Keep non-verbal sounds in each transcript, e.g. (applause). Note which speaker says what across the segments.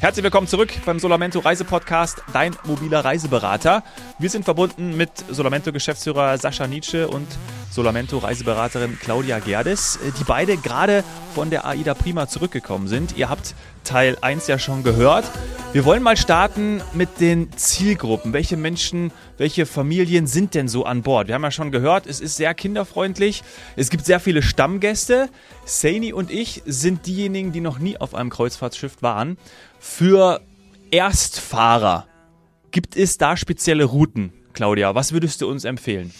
Speaker 1: Herzlich willkommen zurück beim Solamento Reisepodcast, dein mobiler Reiseberater. Wir sind verbunden mit Solamento Geschäftsführer Sascha Nietzsche und Solamento Reiseberaterin Claudia Gerdes, die beide gerade von der AIDA Prima zurückgekommen sind. Ihr habt Teil 1 ja schon gehört. Wir wollen mal starten mit den Zielgruppen. Welche Menschen, welche Familien sind denn so an Bord? Wir haben ja schon gehört, es ist sehr kinderfreundlich. Es gibt sehr viele Stammgäste. Saini und ich sind diejenigen, die noch nie auf einem Kreuzfahrtschiff waren. Für Erstfahrer gibt es da spezielle Routen, Claudia? Was würdest du uns empfehlen?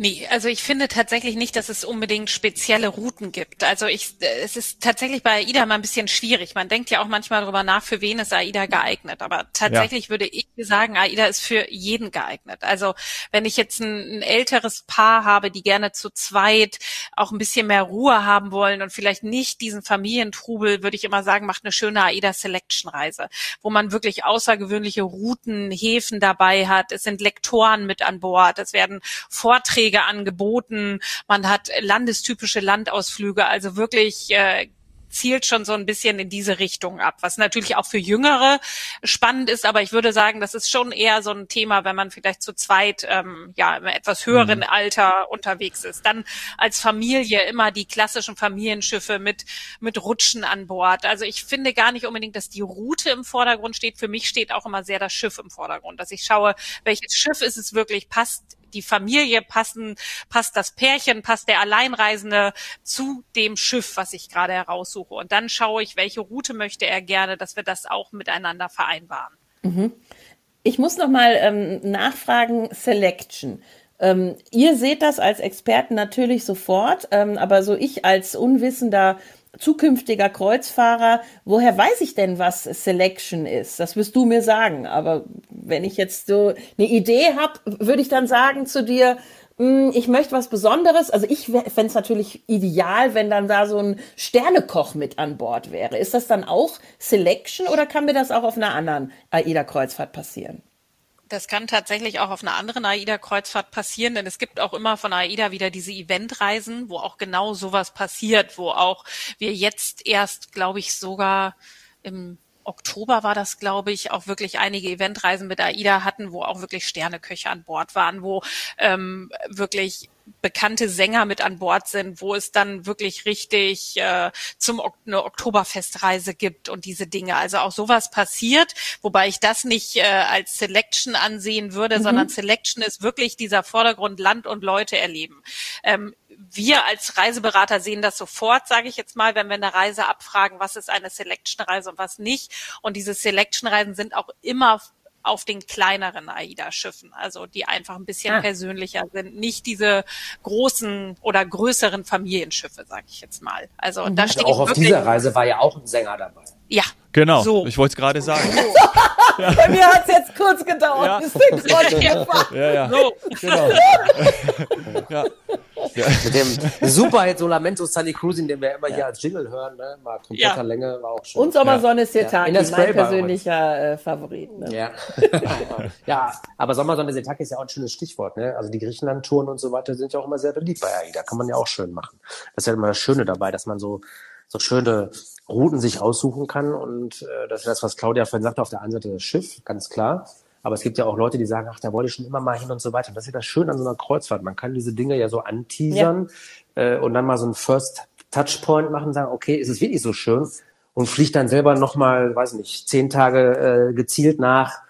Speaker 2: Nee, also ich finde tatsächlich nicht, dass es unbedingt spezielle Routen gibt. Also ich, es ist tatsächlich bei AIDA mal ein bisschen schwierig. Man denkt ja auch manchmal darüber nach, für wen ist AIDA geeignet. Aber tatsächlich ja. würde ich sagen, AIDA ist für jeden geeignet. Also wenn ich jetzt ein, ein, älteres Paar habe, die gerne zu zweit auch ein bisschen mehr Ruhe haben wollen und vielleicht nicht diesen Familientrubel, würde ich immer sagen, macht eine schöne AIDA Selection Reise, wo man wirklich außergewöhnliche Routen, Häfen dabei hat. Es sind Lektoren mit an Bord. Es werden Vorträge Vorträge angeboten, man hat landestypische Landausflüge, also wirklich äh, zielt schon so ein bisschen in diese Richtung ab, was natürlich auch für Jüngere spannend ist, aber ich würde sagen, das ist schon eher so ein Thema, wenn man vielleicht zu zweit ähm, ja im etwas höheren mhm. Alter unterwegs ist. Dann als Familie immer die klassischen Familienschiffe mit mit Rutschen an Bord. Also ich finde gar nicht unbedingt, dass die Route im Vordergrund steht. Für mich steht auch immer sehr das Schiff im Vordergrund, dass ich schaue, welches Schiff ist es wirklich, passt die Familie passen, passt das Pärchen, passt der Alleinreisende zu dem Schiff, was ich gerade heraussuche. Und dann schaue ich, welche Route möchte er gerne, dass wir das auch miteinander vereinbaren.
Speaker 3: Mhm. Ich muss noch mal ähm, nachfragen, Selection. Ähm, ihr seht das als Experten natürlich sofort, ähm, aber so ich als unwissender zukünftiger Kreuzfahrer, woher weiß ich denn, was Selection ist? Das wirst du mir sagen. Aber wenn ich jetzt so eine Idee habe, würde ich dann sagen zu dir, hm, ich möchte was Besonderes. Also ich fände es natürlich ideal, wenn dann da so ein Sternekoch mit an Bord wäre. Ist das dann auch Selection oder kann mir das auch auf einer anderen AIDA-Kreuzfahrt passieren?
Speaker 2: Das kann tatsächlich auch auf einer anderen AIDA-Kreuzfahrt passieren, denn es gibt auch immer von AIDA wieder diese Eventreisen, wo auch genau sowas passiert, wo auch wir jetzt erst, glaube ich, sogar im Oktober war das, glaube ich, auch wirklich einige Eventreisen mit AIDA hatten, wo auch wirklich Sterneköche an Bord waren, wo ähm, wirklich bekannte Sänger mit an Bord sind, wo es dann wirklich richtig äh, zum eine Oktoberfestreise gibt und diese Dinge. Also auch sowas passiert, wobei ich das nicht äh, als Selection ansehen würde, mhm. sondern Selection ist wirklich dieser Vordergrund Land und Leute erleben. Ähm, wir als Reiseberater sehen das sofort, sage ich jetzt mal, wenn wir eine Reise abfragen, was ist eine Selection-Reise und was nicht. Und diese Selection-Reisen sind auch immer auf den kleineren AIDA-Schiffen, also die einfach ein bisschen ah. persönlicher sind, nicht diese großen oder größeren Familienschiffe, sage ich jetzt mal. Also mhm. da steht
Speaker 4: auch auf dieser Reise war ja auch ein Sänger dabei.
Speaker 2: Ja.
Speaker 1: Genau, so. ich wollte es gerade sagen. (laughs)
Speaker 3: ja. Bei mir hat es jetzt kurz gedauert.
Speaker 1: Ja, ja, ja. So. genau. (laughs)
Speaker 4: ja. Ja. Mit dem Superhit Solamento Sunny Cruising, den wir immer ja. hier als Jingle hören, ne? mal kompletter ja. Länge, war auch schön.
Speaker 3: Und Sommersonne Setaki, ja. mein persönlicher äh, Favorit. Ne?
Speaker 4: Ja. (laughs) ja, aber Sommersonne Setaki ist ja auch ein schönes Stichwort. Ne? Also die Griechenland-Touren und so weiter sind ja auch immer sehr beliebt bei AIDA. Kann man ja auch schön machen. Das ist ja immer das Schöne dabei, dass man so, so schöne Routen sich aussuchen kann. Und äh, das ist das, was Claudia vorhin sagte, auf der einen Seite das Schiff, ganz klar. Aber es gibt ja auch Leute, die sagen, ach, da wollte ich schon immer mal hin und so weiter. Und das ist ja das Schöne an so einer Kreuzfahrt. Man kann diese Dinge ja so anteasern ja. äh, und dann mal so einen First Touchpoint machen, sagen, okay, ist es wirklich so schön? Und fliegt dann selber nochmal, weiß nicht, zehn Tage äh, gezielt nach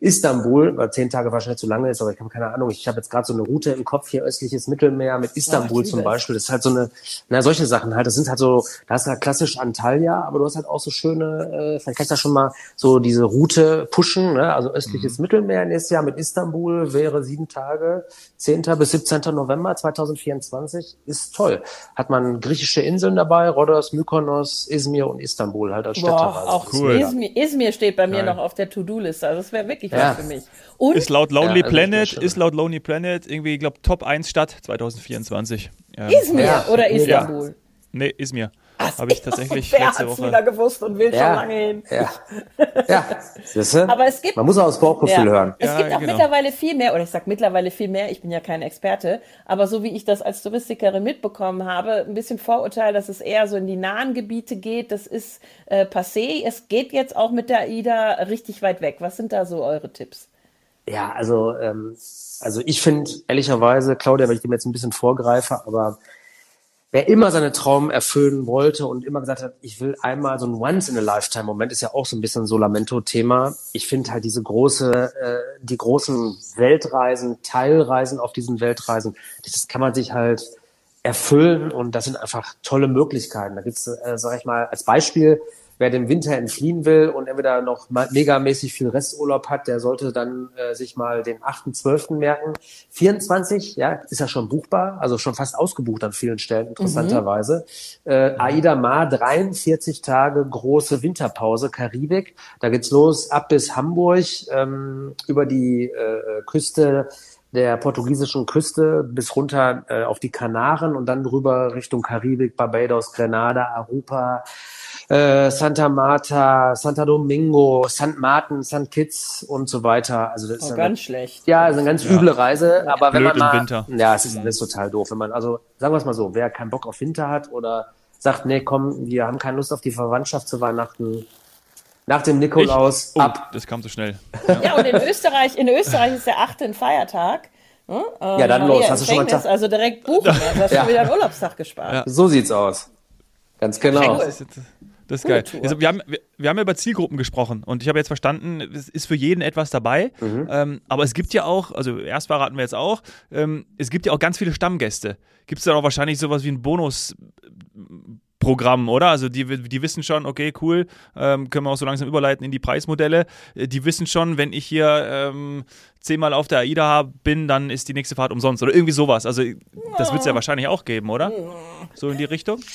Speaker 4: Istanbul, weil zehn Tage wahrscheinlich zu lange ist, aber ich habe keine Ahnung. Ich habe jetzt gerade so eine Route im Kopf hier, östliches Mittelmeer mit Istanbul ja, zum Beispiel. Das ist halt so eine, na, solche Sachen halt. Das sind halt so, da hast du halt klassisch Antalya, aber du hast halt auch so schöne, äh, vielleicht kannst du da schon mal so diese Route pushen, ne? Also östliches mhm. Mittelmeer nächstes Jahr mit Istanbul wäre sieben Tage, 10. bis 17. November 2024. Ist toll. Hat man griechische Inseln dabei, Rhodos, Mykonos, Izmir und Istanbul halt als Städte.
Speaker 3: Boah, auch cool. Izmir, Izmir steht bei mir Geil. noch auf der To-Do-Liste. Also das wäre wirklich wirklich ja. was für mich.
Speaker 1: Und ist laut Lonely ja, also Planet, ist laut Lonely Planet irgendwie, ich glaube, Top 1 Stadt 2024.
Speaker 3: Ähm, Izmir ja. oder Istanbul?
Speaker 1: Nee, Izmir. Habe ich tatsächlich
Speaker 3: Wer
Speaker 1: letzte
Speaker 3: hat's
Speaker 1: Woche.
Speaker 3: wieder gewusst und will
Speaker 4: Ja.
Speaker 3: schon lange hin.
Speaker 4: Ja. ja. Du?
Speaker 3: Aber es gibt
Speaker 4: Man muss auch aufs Bauchgefühl
Speaker 3: Ja.
Speaker 4: hören.
Speaker 3: Es
Speaker 1: Ja,
Speaker 3: gibt auch
Speaker 1: genau.
Speaker 3: mittlerweile viel mehr, oder ich sag mittlerweile viel mehr, ich bin ja kein Experte, aber so wie ich das als Touristikerin mitbekommen habe, ein bisschen Vorurteil, dass es eher so in die nahen Gebiete geht, das ist äh, passé. Es geht jetzt auch mit der AIDA richtig weit weg. Was sind da so eure Tipps?
Speaker 4: Ja, also, ähm, also ich finde ehrlicherweise, Claudia, wenn ich dem jetzt ein bisschen vorgreife, aber wer immer seine Traum erfüllen wollte und immer gesagt hat, ich will einmal so ein Once-in-a-Lifetime-Moment, ist ja auch so ein bisschen so Lamento-Thema. Ich finde halt diese große, äh, die großen Weltreisen, Teilreisen auf diesen Weltreisen, das kann man sich halt erfüllen und das sind einfach tolle Möglichkeiten. Da gibt's, äh, sag ich mal, als Beispiel, wer dem Winter entfliehen will und entweder noch ma- megamäßig viel Resturlaub hat, der sollte dann äh, sich mal den 8.12. merken. 24, ja, ist ja schon buchbar, also schon fast ausgebucht an vielen Stellen, interessanterweise. Äh, Aida Mar, 43 Tage große Winterpause, Karibik. Da geht's los ab bis Hamburg, ähm, über die äh, Küste der portugiesischen Küste bis runter äh, auf die Kanaren und dann rüber Richtung Karibik, Barbados, Grenada, Aruba, äh, Santa Marta, Santa Domingo, St. Martin, St. Kitts und so weiter. Also das ist
Speaker 3: Oh,
Speaker 4: eine,
Speaker 3: ganz schlecht.
Speaker 4: ja, also eine ganz üble Reise, aber wenn
Speaker 1: Blöd
Speaker 4: man mal,
Speaker 1: im Winter.
Speaker 4: ja, es ist alles total doof, wenn man, also sagen wir es mal so, wer keinen Bock auf Winter hat oder sagt, nee, komm, wir haben keine Lust auf die Verwandtschaft zu Weihnachten, nach dem Nikolaus
Speaker 1: Oh,
Speaker 4: ab.
Speaker 1: das kam so schnell. (laughs)
Speaker 3: Ja, und in Österreich, in Österreich ist der 8. ein Feiertag. Hm?
Speaker 4: Ja, dann
Speaker 3: Maria
Speaker 4: los. Hast du schon mal Tag-
Speaker 3: Also direkt buchen. (laughs) Ja. Du hast
Speaker 4: Ja.
Speaker 3: schon wieder einen Urlaubstag gespart.
Speaker 1: Ja.
Speaker 4: So sieht's aus. Ganz genau.
Speaker 3: Cool.
Speaker 1: Das ist, geil.
Speaker 3: Tour.
Speaker 1: Also wir, haben, wir, wir haben ja über Zielgruppen gesprochen und ich habe jetzt verstanden, es ist für jeden etwas dabei. Ähm, aber es gibt ja auch, also erst verraten wir jetzt auch, ähm, es gibt ja auch ganz viele Stammgäste. Gibt es dann auch wahrscheinlich sowas wie ein Bonusprogramm, oder? Also die, die wissen schon, okay, cool, ähm, können wir auch so langsam überleiten in die Preismodelle. Äh, Die wissen schon, wenn ich hier ähm, zehnmal auf der AIDA bin, dann ist die nächste Fahrt umsonst oder irgendwie sowas. Also das wird es ja wahrscheinlich auch geben, oder? So in die Richtung? (laughs)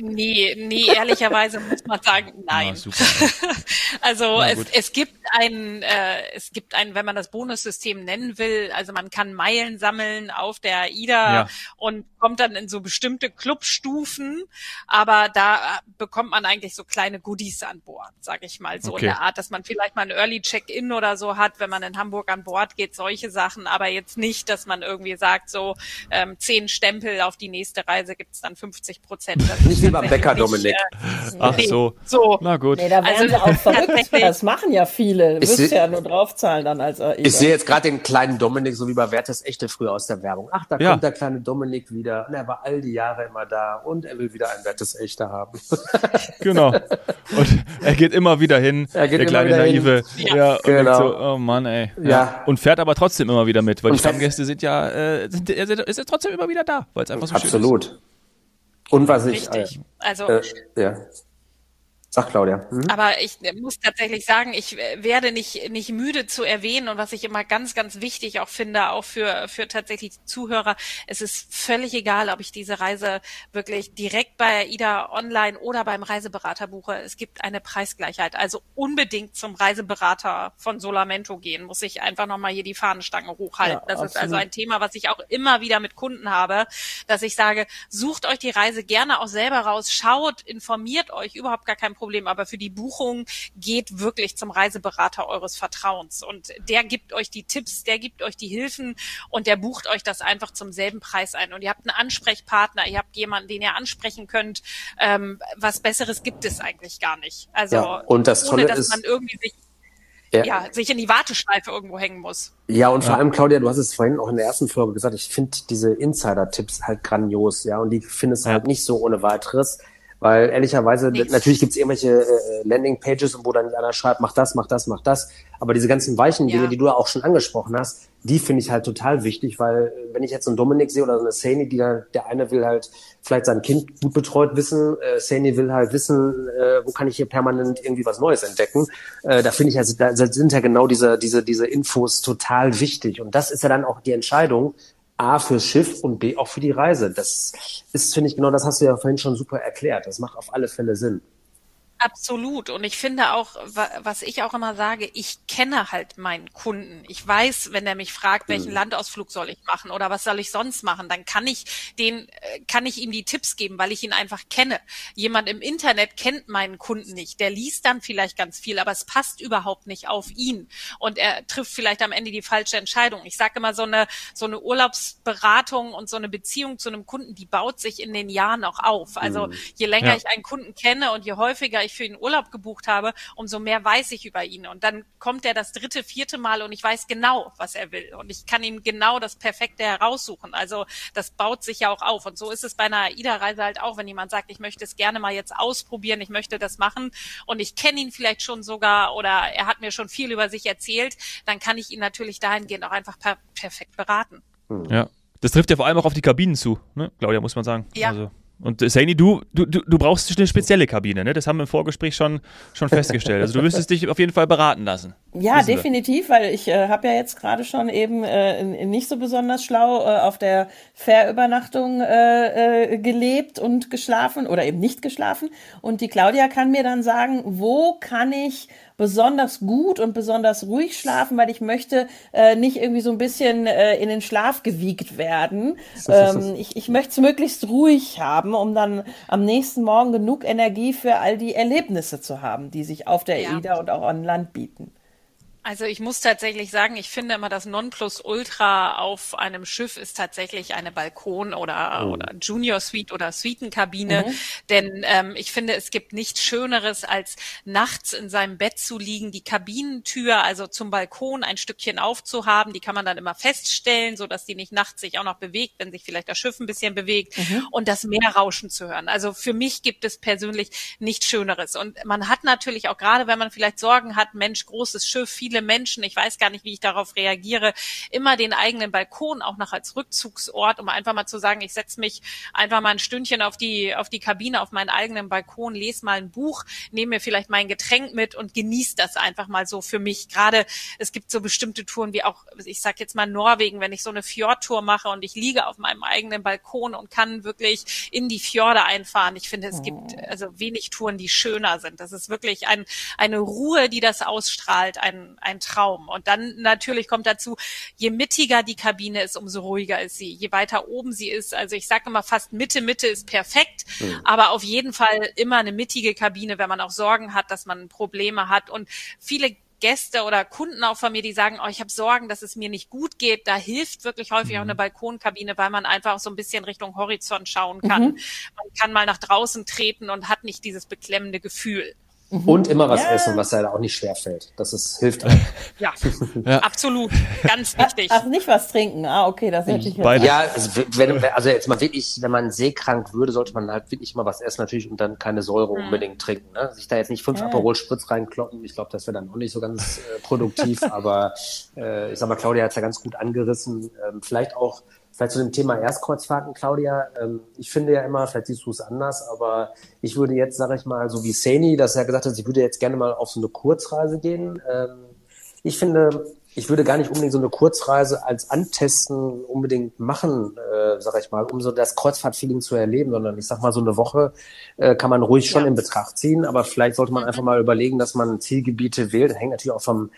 Speaker 2: Nee, nee, ehrlicherweise muss man sagen, (laughs) nein.
Speaker 1: Ja, super. (laughs)
Speaker 2: Also
Speaker 1: Na
Speaker 2: es, es gibt ein, äh, es gibt ein, wenn man das Bonussystem nennen will, also man kann Meilen sammeln auf der AIDA
Speaker 1: Ja.
Speaker 2: und kommt dann in so bestimmte Clubstufen, aber da bekommt man eigentlich so kleine Goodies an Bord, sag ich mal, so
Speaker 1: Okay.
Speaker 2: in der Art, dass man vielleicht mal ein Early Check-in oder so hat, wenn man in Hamburg an Bord geht, solche Sachen, aber jetzt nicht, dass man irgendwie sagt, so ähm, zehn Stempel auf die nächste Reise gibt's dann 50 Prozent.
Speaker 4: Nicht wie beim (laughs) Bäcker, Dominik.
Speaker 1: Ach
Speaker 2: Nee,
Speaker 1: so.
Speaker 2: so.
Speaker 1: Na gut.
Speaker 3: Nee, da wären
Speaker 2: Also,
Speaker 3: sie auch verrückt. Das machen ja viele. Du
Speaker 4: Ich
Speaker 3: wirst
Speaker 4: seh-
Speaker 3: ja nur draufzahlen dann als AIDA.
Speaker 4: Ich sehe jetzt gerade den kleinen Dominik, so wie bei Werthes Echte früher aus der Werbung. Ach, da
Speaker 1: Ja.
Speaker 4: kommt der kleine Dominik wieder. Und er war all die Jahre immer da und er will wieder ein Werthes Echte haben. (laughs)
Speaker 1: Genau. Und er geht immer wieder hin,
Speaker 4: Er geht
Speaker 1: der
Speaker 4: immer
Speaker 1: kleine
Speaker 4: wieder hin.
Speaker 1: Naive. Ja, und
Speaker 4: Genau.
Speaker 1: so, oh Mann, ey.
Speaker 4: Ja.
Speaker 1: Und fährt aber trotzdem immer wieder mit, weil
Speaker 4: Und
Speaker 1: die Stammgäste sind ja, äh, sind, er ist ja trotzdem immer wieder da, weil es einfach so schön ist.
Speaker 4: Absolut. Und was ich.
Speaker 2: Richtig. Also
Speaker 4: Äh, äh, ja. Sag Claudia. Mhm.
Speaker 2: Aber ich muss tatsächlich sagen, ich werde nicht, nicht müde zu erwähnen und was ich immer ganz, ganz wichtig auch finde, auch für, für tatsächlich die Zuhörer, es ist völlig egal, ob ich diese Reise wirklich direkt bei AIDA online oder beim Reiseberater buche. Es gibt eine Preisgleichheit. Also unbedingt zum Reiseberater von Solamento gehen, muss ich einfach nochmal hier die Fahnenstange hochhalten.
Speaker 3: Ja,
Speaker 2: das ist also
Speaker 3: absolut.
Speaker 2: ein Thema, was ich auch immer wieder mit Kunden habe, dass ich sage, sucht euch die Reise gerne auch selber raus, schaut, informiert euch, überhaupt gar kein Problem, aber für die Buchung geht wirklich zum Reiseberater eures Vertrauens und der gibt euch die Tipps, der gibt euch die Hilfen und der bucht euch das einfach zum selben Preis ein und ihr habt einen Ansprechpartner, ihr habt jemanden, den ihr ansprechen könnt. Ähm, was Besseres gibt es eigentlich gar nicht. Also
Speaker 4: Ja, und das
Speaker 2: ohne,
Speaker 4: Tolle
Speaker 2: dass
Speaker 4: ist-
Speaker 2: man irgendwie sich,
Speaker 4: Ja.
Speaker 2: ja, sich in die Warteschleife irgendwo hängen muss.
Speaker 4: Ja, und vor allem, Claudia, du hast es vorhin auch in der ersten Folge gesagt, ich finde diese Insider-Tipps halt grandios, ja, und die findest du
Speaker 1: Ja.
Speaker 4: halt nicht so ohne weiteres, weil ehrlicherweise,
Speaker 2: Nee.
Speaker 4: natürlich gibt's irgendwelche äh, Landing-Pages, wo dann einer schreibt, mach das, mach das, mach das, aber diese ganzen weichen Dinge,
Speaker 2: Ja.
Speaker 4: die du ja auch schon angesprochen hast, die finde ich halt total wichtig, weil äh, wenn ich jetzt so einen Dominik sehe oder so eine Sani, die da, der eine will halt vielleicht sein Kind gut betreut wissen, äh, Sani will halt wissen, äh, wo kann ich hier permanent irgendwie was Neues entdecken, äh, da finde ich also, da sind ja genau diese, diese, diese Infos total wichtig und das ist ja dann auch die Entscheidung, A fürs Schiff und B auch für die Reise. Das ist, finde ich, genau das hast du ja vorhin schon super erklärt. Das macht auf alle Fälle Sinn.
Speaker 2: Absolut. Und ich finde auch, was ich auch immer sage, ich kenne halt meinen Kunden. Ich weiß, wenn er mich fragt, welchen mhm. Landausflug soll ich machen oder was soll ich sonst machen, dann kann ich den, äh, kann ich ihm die Tipps geben, weil ich ihn einfach kenne. Jemand im Internet kennt meinen Kunden nicht. Der liest dann vielleicht ganz viel, aber es passt überhaupt nicht auf ihn. Und er trifft vielleicht am Ende die falsche Entscheidung. Ich sage immer, so eine, so eine Urlaubsberatung und so eine Beziehung zu einem Kunden, die baut sich in den Jahren auch auf. Also mhm. je länger ja. ich einen Kunden kenne und je häufiger ich ich für ihn Urlaub gebucht habe, umso mehr weiß ich über ihn. Und dann kommt er das dritte, vierte Mal und ich weiß genau, was er will. Und ich kann ihm genau das Perfekte heraussuchen. Also das baut sich ja auch auf. Und so ist es bei einer AIDA-Reise halt auch, wenn jemand sagt, ich möchte es gerne mal jetzt ausprobieren, ich möchte das machen und ich kenne ihn vielleicht schon sogar oder er hat mir schon viel über sich erzählt, dann kann ich ihn natürlich dahingehend auch einfach per perfekt beraten.
Speaker 1: Ja. Das trifft ja vor allem auch auf die Kabinen zu, ne? Claudia, muss man sagen.
Speaker 2: Ja.
Speaker 1: Also. Und Saini, du, du, du brauchst eine spezielle Kabine, ne? Das haben wir im Vorgespräch schon, schon festgestellt. Also du wirst dich auf jeden Fall beraten lassen.
Speaker 3: Ja, definitiv, weil ich äh, habe ja jetzt gerade schon eben äh, nicht so besonders schlau äh, auf der Fährübernachtung äh, äh, gelebt und geschlafen oder eben nicht geschlafen. Und die Claudia kann mir dann sagen, wo kann ich besonders gut und besonders ruhig schlafen, weil ich möchte äh, nicht irgendwie so ein bisschen äh, in den Schlaf gewiegt werden. Ähm, ich, ich möchte es möglichst ruhig haben, um dann am nächsten Morgen genug Energie für all die Erlebnisse zu haben, die sich auf der ja. EIDA und auch an Land bieten.
Speaker 2: Also ich muss tatsächlich sagen, ich finde immer das Nonplusultra auf einem Schiff ist tatsächlich eine Balkon- oder, oh. oder Junior Suite oder Suitenkabine. Mhm. Denn ähm, ich finde, es gibt nichts Schöneres, als nachts in seinem Bett zu liegen, die Kabinentür, also zum Balkon ein Stückchen aufzuhaben. Die kann man dann immer feststellen, so dass die nicht nachts sich auch noch bewegt, wenn sich vielleicht das Schiff ein bisschen bewegt mhm. und das Meer rauschen zu hören. Also für mich gibt es persönlich nichts Schöneres. Und man hat natürlich auch gerade, wenn man vielleicht Sorgen hat, Mensch, großes Schiff, viele viele Menschen, ich weiß gar nicht, wie ich darauf reagiere, immer den eigenen Balkon auch noch als Rückzugsort, um einfach mal zu sagen, ich setze mich einfach mal ein Stündchen auf die, auf die Kabine, auf meinen eigenen Balkon, lese mal ein Buch, nehme mir vielleicht mein Getränk mit und genieße das einfach mal so für mich. Gerade es gibt so bestimmte Touren wie auch, ich sag jetzt mal Norwegen, wenn ich so eine Fjordtour mache und ich liege auf meinem eigenen Balkon und kann wirklich in die Fjorde einfahren. Ich finde, es gibt oh. also wenig Touren, die schöner sind. Das ist wirklich ein, eine Ruhe, die das ausstrahlt, ein, ein Traum. Und dann natürlich kommt dazu, je mittiger die Kabine ist, umso ruhiger ist sie. Je weiter oben sie ist, also ich sage immer fast Mitte, Mitte ist perfekt, mhm. aber auf jeden Fall immer eine mittige Kabine, wenn man auch Sorgen hat, dass man Probleme hat. Und viele Gäste oder Kunden auch von mir, die sagen, oh, ich habe Sorgen, dass es mir nicht gut geht. Da hilft wirklich häufig auch eine mhm. Balkonkabine, weil man einfach so ein bisschen Richtung Horizont schauen kann. Mhm. Man kann mal nach draußen treten und hat nicht dieses beklemmende Gefühl.
Speaker 4: Mhm. Und immer was ja. essen, was ja auch nicht schwer fällt. Das ist, hilft halt.
Speaker 2: Ja, (laughs) ja, absolut. Ganz wichtig.
Speaker 3: Ach, nicht was trinken. Ah, okay, das hätte ich
Speaker 4: jetzt. Ja, also, wenn, also jetzt mal wirklich, wenn man seekrank würde, sollte man halt wirklich immer was essen natürlich und dann keine Säure mhm. unbedingt trinken. Ne? Sich da jetzt nicht fünf ja. Aperol Spritz reinkloppen. Ich glaube, das wäre dann auch nicht so ganz äh, produktiv. (laughs) aber äh, ich sag mal, Claudia hat's ja ganz gut angerissen. Ähm, vielleicht auch Vielleicht zu dem Thema Erstkreuzfahrten, Claudia. Ähm, ich finde ja immer, vielleicht siehst du es anders, aber ich würde jetzt, sage ich mal, so wie Sani, dass er gesagt hat, sie würde jetzt gerne mal auf so eine Kurzreise gehen. Ähm, ich finde, ich würde gar nicht unbedingt so eine Kurzreise als Antesten unbedingt machen, äh, sage ich mal, um so das Kreuzfahrtfeeling zu erleben, sondern ich sag mal, so eine Woche äh, kann man ruhig schon ja. in Betracht ziehen, aber vielleicht sollte man einfach mal überlegen, dass man Zielgebiete wählt. Das hängt natürlich auch vom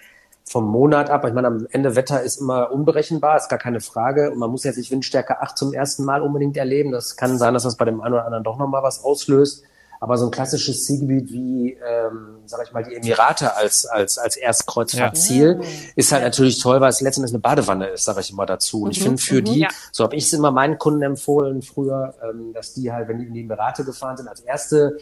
Speaker 4: vom Monat ab. Ich meine, am Ende Wetter ist immer unberechenbar, ist gar keine Frage. Und man muss jetzt nicht Windstärke 8 zum ersten Mal unbedingt erleben. Das kann sein, dass das bei dem einen oder anderen doch nochmal was auslöst. Aber so ein klassisches Zielgebiet wie, ähm, sag ich mal, die Emirate als, als, als Erstkreuzfahrtziel ja. ist halt natürlich toll, weil es letztendlich eine Badewanne ist, sage ich immer dazu. Und mhm. ich finde für mhm. die, ja. so habe ich es immer meinen Kunden empfohlen früher, ähm, dass die halt, wenn die in die Emirate gefahren sind, als erste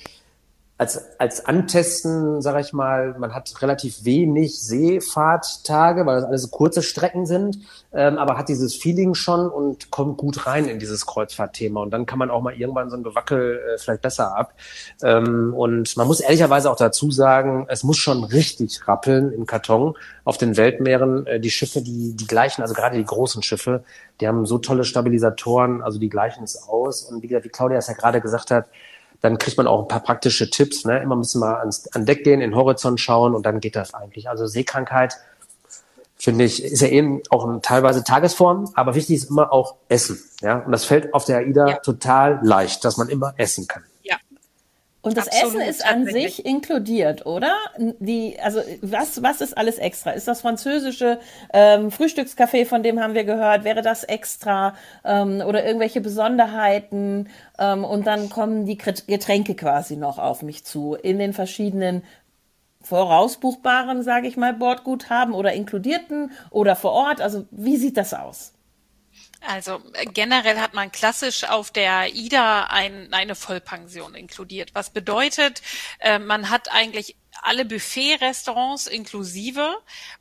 Speaker 4: als, als Antesten, sage ich mal, man hat relativ wenig Seefahrttage, weil das alles kurze Strecken sind, ähm, aber hat dieses Feeling schon und kommt gut rein in dieses Kreuzfahrtthema. Und dann kann man auch mal irgendwann so ein Gewackel äh, vielleicht besser ab. Ähm, und man muss ehrlicherweise auch dazu sagen, es muss schon richtig rappeln im Karton auf den Weltmeeren. Äh, die Schiffe, die, die gleichen, also gerade die großen Schiffe, die haben so tolle Stabilisatoren, also die gleichen es aus. Und wie, wie Claudia es ja gerade gesagt hat, dann kriegt man auch ein paar praktische Tipps. Ne? Immer ein bisschen mal ans, an Deck gehen, in den Horizont schauen und dann geht das eigentlich. Also Seekrankheit, finde ich, ist ja eben auch eine teilweise Tagesform, aber wichtig ist immer auch Essen. Ja? Und das fällt auf der AIDA ja. total leicht, dass man immer essen kann.
Speaker 3: Und das Absolut, Essen ist an sich inkludiert, oder? Die, also was, was ist alles extra? Ist das französische ähm, Frühstückscafé, von dem haben wir gehört, wäre das extra ähm, oder irgendwelche Besonderheiten? Ähm, und dann kommen die Getränke quasi noch auf mich zu in den verschiedenen vorausbuchbaren, sage ich mal, Bordguthaben oder inkludierten oder vor Ort. Also wie sieht das aus?
Speaker 2: Also äh, generell hat man klassisch auf der IDA ein, eine Vollpension inkludiert. Was bedeutet, äh, man hat eigentlich alle Buffet-Restaurants inklusive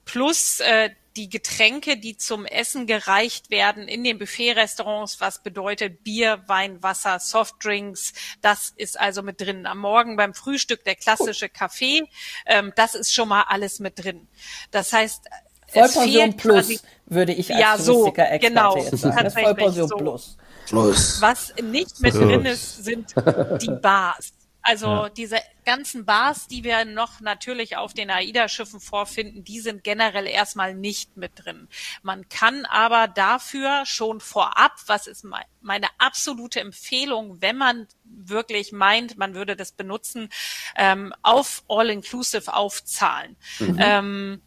Speaker 2: plus äh, die Getränke, die zum Essen gereicht werden in den Buffet-Restaurants, was bedeutet Bier, Wein, Wasser, Softdrinks, das ist also mit drin. Am Morgen beim Frühstück der klassische Kaffee, ähm, das ist schon mal alles mit drin. Das heißt,
Speaker 3: Vollpension plus, würde ich als ja, so, genau, jetzt sagen. Das
Speaker 2: Vollpension so. plus. plus. Was nicht mit plus. drin ist, sind die Bars. Also ja. diese ganzen Bars, die wir noch natürlich auf den AIDA-Schiffen vorfinden, die sind generell erstmal nicht mit drin. Man kann aber dafür schon vorab, was ist meine absolute Empfehlung, wenn man wirklich meint, man würde das benutzen, ähm, auf All-Inclusive aufzahlen. Mhm. Ähm,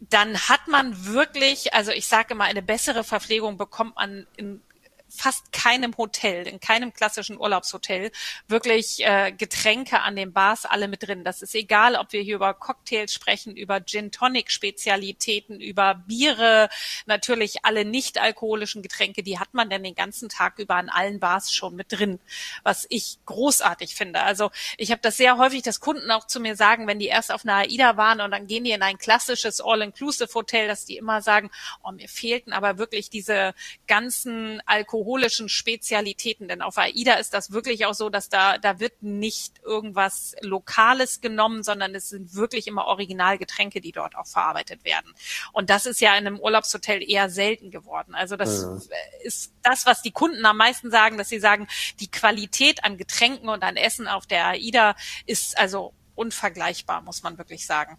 Speaker 2: dann hat man wirklich, also ich sage immer, eine bessere Verpflegung bekommt man in fast keinem Hotel, in keinem klassischen Urlaubshotel wirklich äh, Getränke an den Bars alle mit drin. Das ist egal, ob wir hier über Cocktails sprechen, über Gin Tonic Spezialitäten, über Biere, natürlich alle nicht alkoholischen Getränke, die hat man denn den ganzen Tag über an allen Bars schon mit drin, was ich großartig finde. Also ich habe das sehr häufig, dass Kunden auch zu mir sagen, wenn die erst auf einer AIDA waren und dann gehen die in ein klassisches All-Inclusive Hotel, dass die immer sagen, oh, mir fehlten aber wirklich diese ganzen Alkohol alkoholischen Spezialitäten. Denn auf AIDA ist das wirklich auch so, dass da, da wird nicht irgendwas Lokales genommen, sondern es sind wirklich immer Originalgetränke, die dort auch verarbeitet werden. Und das ist ja in einem Urlaubshotel eher selten geworden. Also das ja. ist das, was die Kunden am meisten sagen, dass sie sagen, die Qualität an Getränken und an Essen auf der AIDA ist also unvergleichbar, muss man wirklich sagen.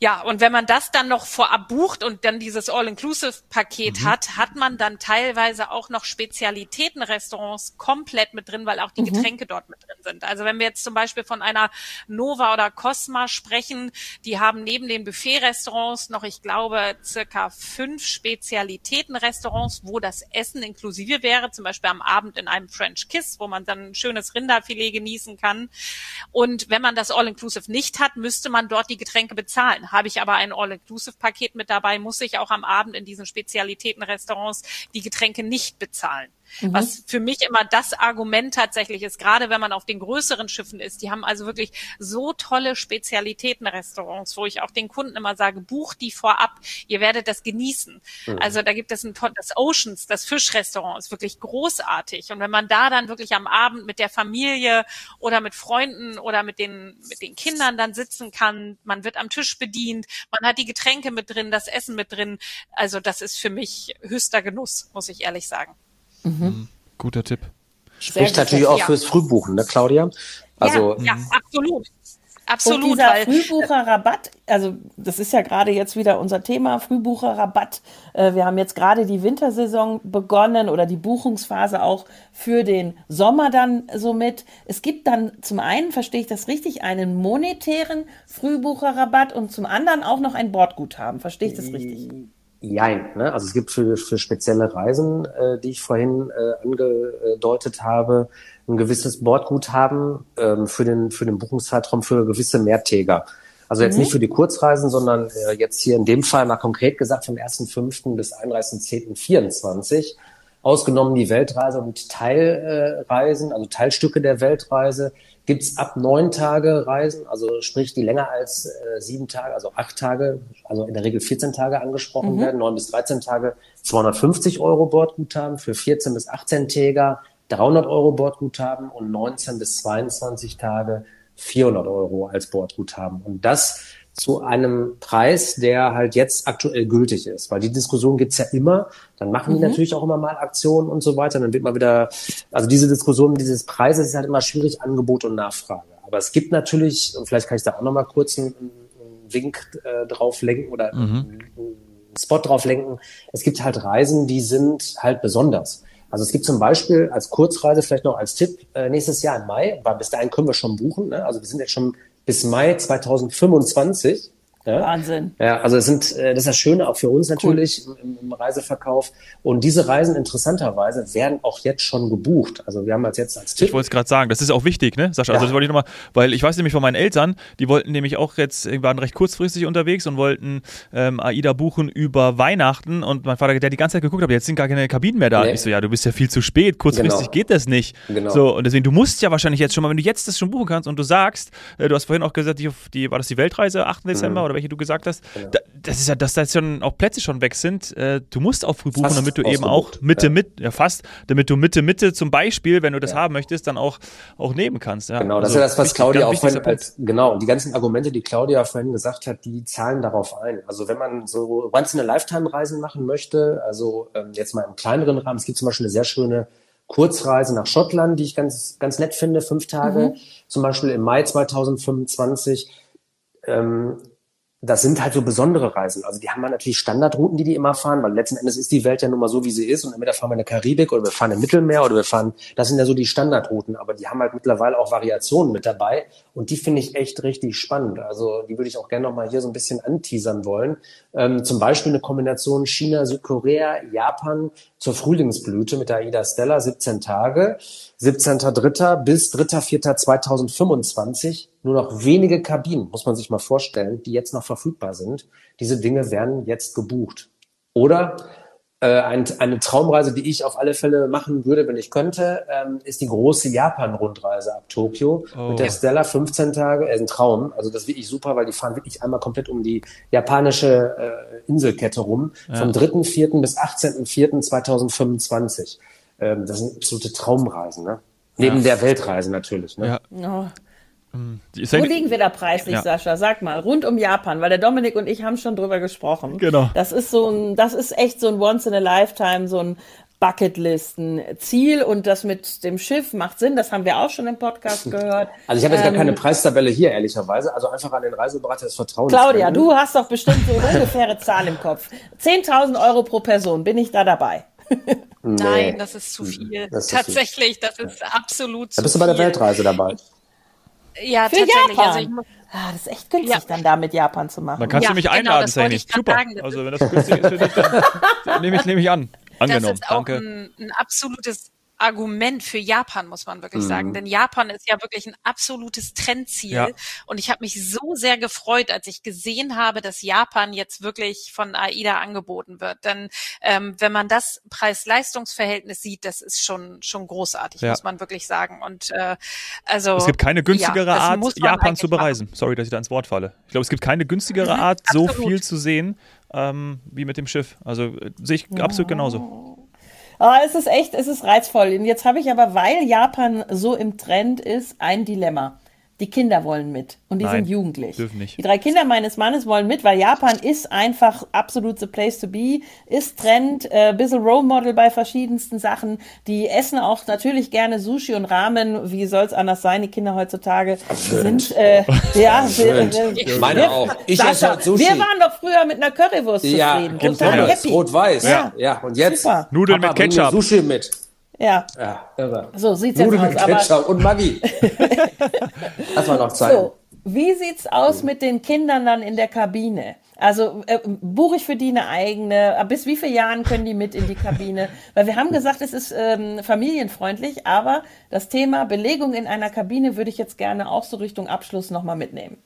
Speaker 2: Ja, und wenn man das dann noch vorab bucht und dann dieses All-Inclusive-Paket mhm. hat, hat man dann teilweise auch noch Spezialitätenrestaurants komplett mit drin, weil auch die mhm. Getränke dort mit drin sind. Also wenn wir jetzt zum Beispiel von einer Nova oder Cosma sprechen, die haben neben den Buffet-Restaurants noch, ich glaube, circa fünf Spezialitätenrestaurants, wo das Essen inklusive wäre, zum Beispiel am Abend in einem French Kiss, wo man dann ein schönes Rinderfilet genießen kann. Und wenn man das All-Inclusive nicht hat, müsste man dort die Getränke bezahlen. Habe ich aber ein All-Inclusive-Paket mit dabei, muss ich auch am Abend in diesen Spezialitätenrestaurants die Getränke nicht bezahlen. Mhm. Was für mich immer das Argument tatsächlich ist, gerade wenn man auf den größeren Schiffen ist. Die haben also wirklich so tolle Spezialitätenrestaurants, wo ich auch den Kunden immer sage, bucht die vorab, ihr werdet das genießen. Mhm. Also da gibt es ein das Oceans, das Fischrestaurant ist wirklich großartig. Und wenn man da dann wirklich am Abend mit der Familie oder mit Freunden oder mit den, mit den Kindern dann sitzen kann, man wird am Tisch bedient, man hat die Getränke mit drin, das Essen mit drin. Also das ist für mich höchster Genuss, muss ich ehrlich sagen.
Speaker 1: Mhm. mhm. Guter Tipp.
Speaker 4: Spricht natürlich auch ja. fürs Frühbuchen, ne, Claudia?
Speaker 2: Also, ja, ja mhm. absolut. Absolut.
Speaker 3: Und dieser Frühbucherrabatt, also das ist ja gerade jetzt wieder unser Thema, Frühbucherrabatt. Äh, wir haben jetzt gerade die Wintersaison begonnen oder die Buchungsphase auch für den Sommer dann somit. Es gibt dann zum einen, verstehe ich das richtig, einen monetären Frühbucherrabatt und zum anderen auch noch ein Bordguthaben. Verstehe ich das richtig?
Speaker 4: Jein. Ne? Also es gibt für, für spezielle Reisen, äh, die ich vorhin äh, angedeutet habe, ein gewisses Bordguthaben ähm, für, den, für den Buchungszeitraum für gewisse Mehrtäger. Also jetzt mhm. nicht für die Kurzreisen, sondern äh, jetzt hier in dem Fall mal konkret gesagt vom 1.5. bis 31.10.24. Ausgenommen die Weltreise und Teilreisen, also Teilstücke der Weltreise, gibt's ab neun Tage Reisen, also sprich, die länger als äh, sieben Tage, also acht Tage, also in der Regel 14 Tage angesprochen mhm. werden, neun bis 13 Tage 250 Euro Bordguthaben, für 14 bis 18 Täger 300 Euro Bordguthaben und 19 bis 22 Tage 400 Euro als Bordguthaben. Und das zu einem Preis, der halt jetzt aktuell gültig ist. Weil die Diskussion gibt's ja immer. Dann machen die mhm. natürlich auch immer mal Aktionen und so weiter. Dann wird mal wieder, also diese Diskussion dieses Preises ist halt immer schwierig, Angebot und Nachfrage. Aber es gibt natürlich, und vielleicht kann ich da auch noch mal kurz einen, einen Wink äh, drauf lenken oder mhm. einen Spot drauf lenken. Es gibt halt Reisen, die sind halt besonders. Also es gibt zum Beispiel als Kurzreise vielleicht noch als Tipp äh, nächstes Jahr im Mai, weil bis dahin können wir schon buchen. Ne? Also wir sind jetzt schon bis Mai 2025
Speaker 3: ja? Wahnsinn.
Speaker 4: Ja, also es sind, äh, das ist das Schöne auch für uns natürlich cool. im, im, Reiseverkauf. Und diese Reisen interessanterweise werden auch jetzt schon gebucht. Also wir haben als jetzt als
Speaker 1: Tipp. Ich wollte es gerade sagen, das ist auch wichtig, ne, Sascha? Also ja. Also das wollte ich nochmal, weil ich weiß nämlich von meinen Eltern, die wollten nämlich auch jetzt, waren recht kurzfristig unterwegs und wollten ähm, AIDA buchen über Weihnachten und mein Vater, der die ganze Zeit geguckt hat, jetzt sind gar keine Kabinen mehr da. Nee. Ich so, ja, du bist ja viel zu spät, kurzfristig genau. geht das nicht. Genau. So, und deswegen, du musst ja wahrscheinlich jetzt schon mal, wenn du jetzt das schon buchen kannst und du sagst, äh, du hast vorhin auch gesagt, die, die, war das die Weltreise, 8. Dezember mhm. oder welche du gesagt hast, genau. da, das ist ja, dass da jetzt schon auch Plätze schon weg sind. Äh, du musst auch früh buchen, fast damit du eben auch Mitte, ja. mit, ja fast, damit du Mitte, Mitte zum Beispiel, wenn du das ja. haben möchtest, dann auch, auch nehmen kannst. Ja.
Speaker 4: Genau, das also, ist ja das, was wichtig, Claudia auch vorhin, als, genau, und die ganzen Argumente, die Claudia vorhin gesagt hat, die zahlen darauf ein. Also wenn man so Once-in-a-Lifetime-Reisen machen möchte, also ähm, jetzt mal im kleineren Rahmen, es gibt zum Beispiel eine sehr schöne Kurzreise nach Schottland, die ich ganz, ganz nett finde, fünf Tage, mhm. zum Beispiel im Mai 2025. Ähm, das sind halt so besondere Reisen. Also die haben ja natürlich Standardrouten, die die immer fahren, weil letzten Endes ist die Welt ja nun mal so, wie sie ist. Und entweder fahren wir in der Karibik oder wir fahren im Mittelmeer oder wir fahren, das sind ja so die Standardrouten. Aber die haben halt mittlerweile auch Variationen mit dabei. Und die finde ich echt richtig spannend. Also die würde ich auch gerne nochmal hier so ein bisschen anteasern wollen. Ähm, zum Beispiel eine Kombination China, Südkorea, Japan zur Frühlingsblüte mit der AIDA Stella, 17 Tage. 17.3. bis 3.4.2025 nur noch wenige Kabinen, muss man sich mal vorstellen, die jetzt noch verfügbar sind. Diese Dinge werden jetzt gebucht. Oder äh, ein, eine Traumreise, die ich auf alle Fälle machen würde, wenn ich könnte, ähm, ist die große Japan-Rundreise ab Tokio oh. mit der Stella 15 Tage. Äh, ein Traum. Also das ist wirklich super, weil die fahren wirklich einmal komplett um die japanische äh, Inselkette rum. Ja. Vom 3.4. bis 18.4.2025. Ähm, das sind absolute Traumreisen, ne? Neben ja. der Weltreise natürlich, ne? Ja.
Speaker 3: Oh. Wo liegen wir da preislich, ja. Sascha? Sag mal, rund um Japan, weil der Dominik und ich haben schon drüber gesprochen.
Speaker 1: Genau.
Speaker 3: Das ist so ein, das ist echt so ein Once in a Lifetime, so ein Bucketlisten-Ziel und das mit dem Schiff macht Sinn, das haben wir auch schon im Podcast (laughs) gehört.
Speaker 4: Also ich habe jetzt ähm, gar keine Preistabelle hier, ehrlicherweise, also einfach an den Reiseberater des Vertrauens.
Speaker 3: Claudia, du hast doch bestimmt so eine (laughs) ungefähre Zahl im Kopf. 10.000 Euro pro Person, bin ich da dabei?
Speaker 2: Nein, das ist zu viel. Das Tatsächlich, das ist absolut
Speaker 4: zu viel. Da bist du bei der Weltreise dabei.
Speaker 3: Ja, Für tatsächlich. Japan. Also ich muss, ah, das ist echt günstig, ja. dann da mit Japan zu machen.
Speaker 1: Dann kannst
Speaker 3: ja,
Speaker 1: du mich einladen, genau, Sani. Super. Sagen, also wenn das günstig ist für dich, dann (laughs) nehme ich, nehm ich an. Angenommen.
Speaker 2: Das ist auch Danke. Ein, ein absolutes Argument für Japan, muss man wirklich mhm. sagen. Denn Japan ist ja wirklich ein absolutes Trendziel. Ja. Und ich habe mich so sehr gefreut, als ich gesehen habe, dass Japan jetzt wirklich von AIDA angeboten wird. Denn ähm, wenn man das Preis-Leistungs-Verhältnis sieht, das ist schon schon großartig, ja. muss man wirklich sagen. Und äh, also
Speaker 1: es gibt keine günstigere ja, Art, Japan zu bereisen. Machen. Sorry, dass ich da ins Wort falle. Ich glaube, es gibt keine günstigere mhm, Art, so viel zu sehen ähm, wie mit dem Schiff. Also äh, sehe ich absolut genauso.
Speaker 3: Ah, es ist echt, es ist reizvoll. Und jetzt habe ich aber, weil Japan so im Trend ist, ein Dilemma. Die Kinder wollen mit und die Nein, sind jugendlich.
Speaker 1: Dürfen nicht.
Speaker 3: Die drei Kinder meines Mannes wollen mit, weil Japan ist einfach absolut the place to be, ist Trend, äh, bisschen Role Model bei verschiedensten Sachen. Die essen auch natürlich gerne Sushi und Ramen. Wie soll's anders sein? Die Kinder heutzutage sind äh, (laughs) ja,
Speaker 4: wir, äh, meine wir, auch.
Speaker 3: Ich Sascha, esse Sushi. Wir waren doch früher mit einer Currywurst
Speaker 4: ja, zufrieden. Happy. Rot-Weiß. Ja. ja, und jetzt
Speaker 1: Super. Nudeln Papa, mit Ketchup.
Speaker 4: Sushi mit.
Speaker 3: Ja.
Speaker 4: Ja, irre.
Speaker 3: So sieht's Nudeln jetzt aus. Mit
Speaker 4: Ketchup und Maggi. (laughs) Lass mal noch Zeit. So,
Speaker 3: wie sieht's aus mit den Kindern dann in der Kabine? Also äh, buche ich für die eine eigene? Bis wie viele Jahren können die mit in die Kabine? Weil wir haben gesagt, es ist ähm, familienfreundlich, aber das Thema Belegung in einer Kabine würde ich jetzt gerne auch so Richtung Abschluss nochmal mitnehmen.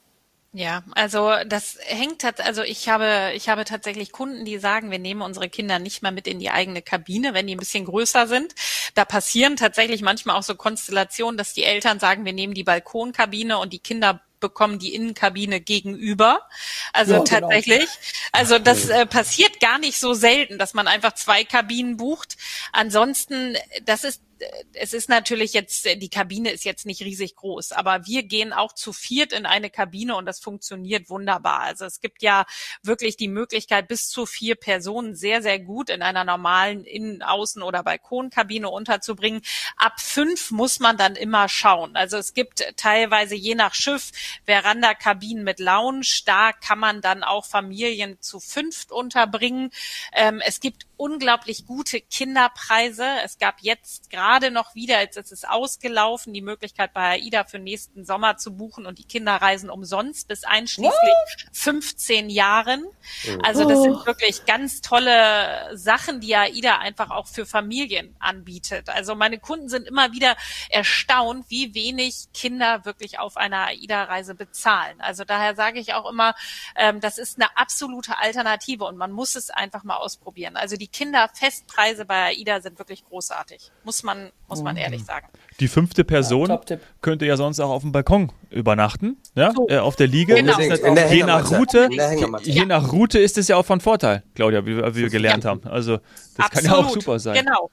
Speaker 2: Ja, also das hängt also ich habe ich habe tatsächlich Kunden, die sagen, wir nehmen unsere Kinder nicht mehr mit in die eigene Kabine, wenn die ein bisschen größer sind. Da passieren tatsächlich manchmal auch so Konstellationen, dass die Eltern sagen, wir nehmen die Balkonkabine und die Kinder bekommen die Innenkabine gegenüber. Also ja, genau. tatsächlich. Genau. Also das äh, passiert gar nicht so selten, dass man einfach zwei Kabinen bucht. Ansonsten, das ist es ist natürlich jetzt, die Kabine ist jetzt nicht riesig groß, aber wir gehen auch zu viert in eine Kabine und das funktioniert wunderbar. Also es gibt ja wirklich die Möglichkeit, bis zu vier Personen sehr, sehr gut in einer normalen Innen-, Außen- oder Balkonkabine unterzubringen. Ab fünf muss man dann immer schauen. Also es gibt teilweise je nach Schiff Veranda-Kabinen mit Lounge. Da kann man dann auch Familien zu fünft unterbringen. Ähm, es gibt unglaublich gute Kinderpreise. Es gab jetzt gerade noch wieder, jetzt ist es ausgelaufen, die Möglichkeit bei AIDA für nächsten Sommer zu buchen und die Kinder reisen umsonst bis einschließlich What? 15 Jahren. Also das sind oh. wirklich ganz tolle Sachen, die AIDA einfach auch für Familien anbietet. Also meine Kunden sind immer wieder erstaunt, wie wenig Kinder wirklich auf einer AIDA-Reise bezahlen. Also daher sage ich auch immer, ähm, das ist eine absolute Alternative und man muss es einfach mal ausprobieren. Also die Kinderfestpreise bei AIDA sind wirklich großartig. Muss man, muss man ehrlich sagen.
Speaker 1: Die fünfte Person ja, könnte ja sonst auch auf dem Balkon übernachten, ja? So. Äh, auf der Liege. Genau. je nach Route, je nach Route ist es ja auch von Vorteil, Claudia, wie, wie wir gelernt ja. haben. Also das Absolut. kann ja auch super sein.
Speaker 2: Genau.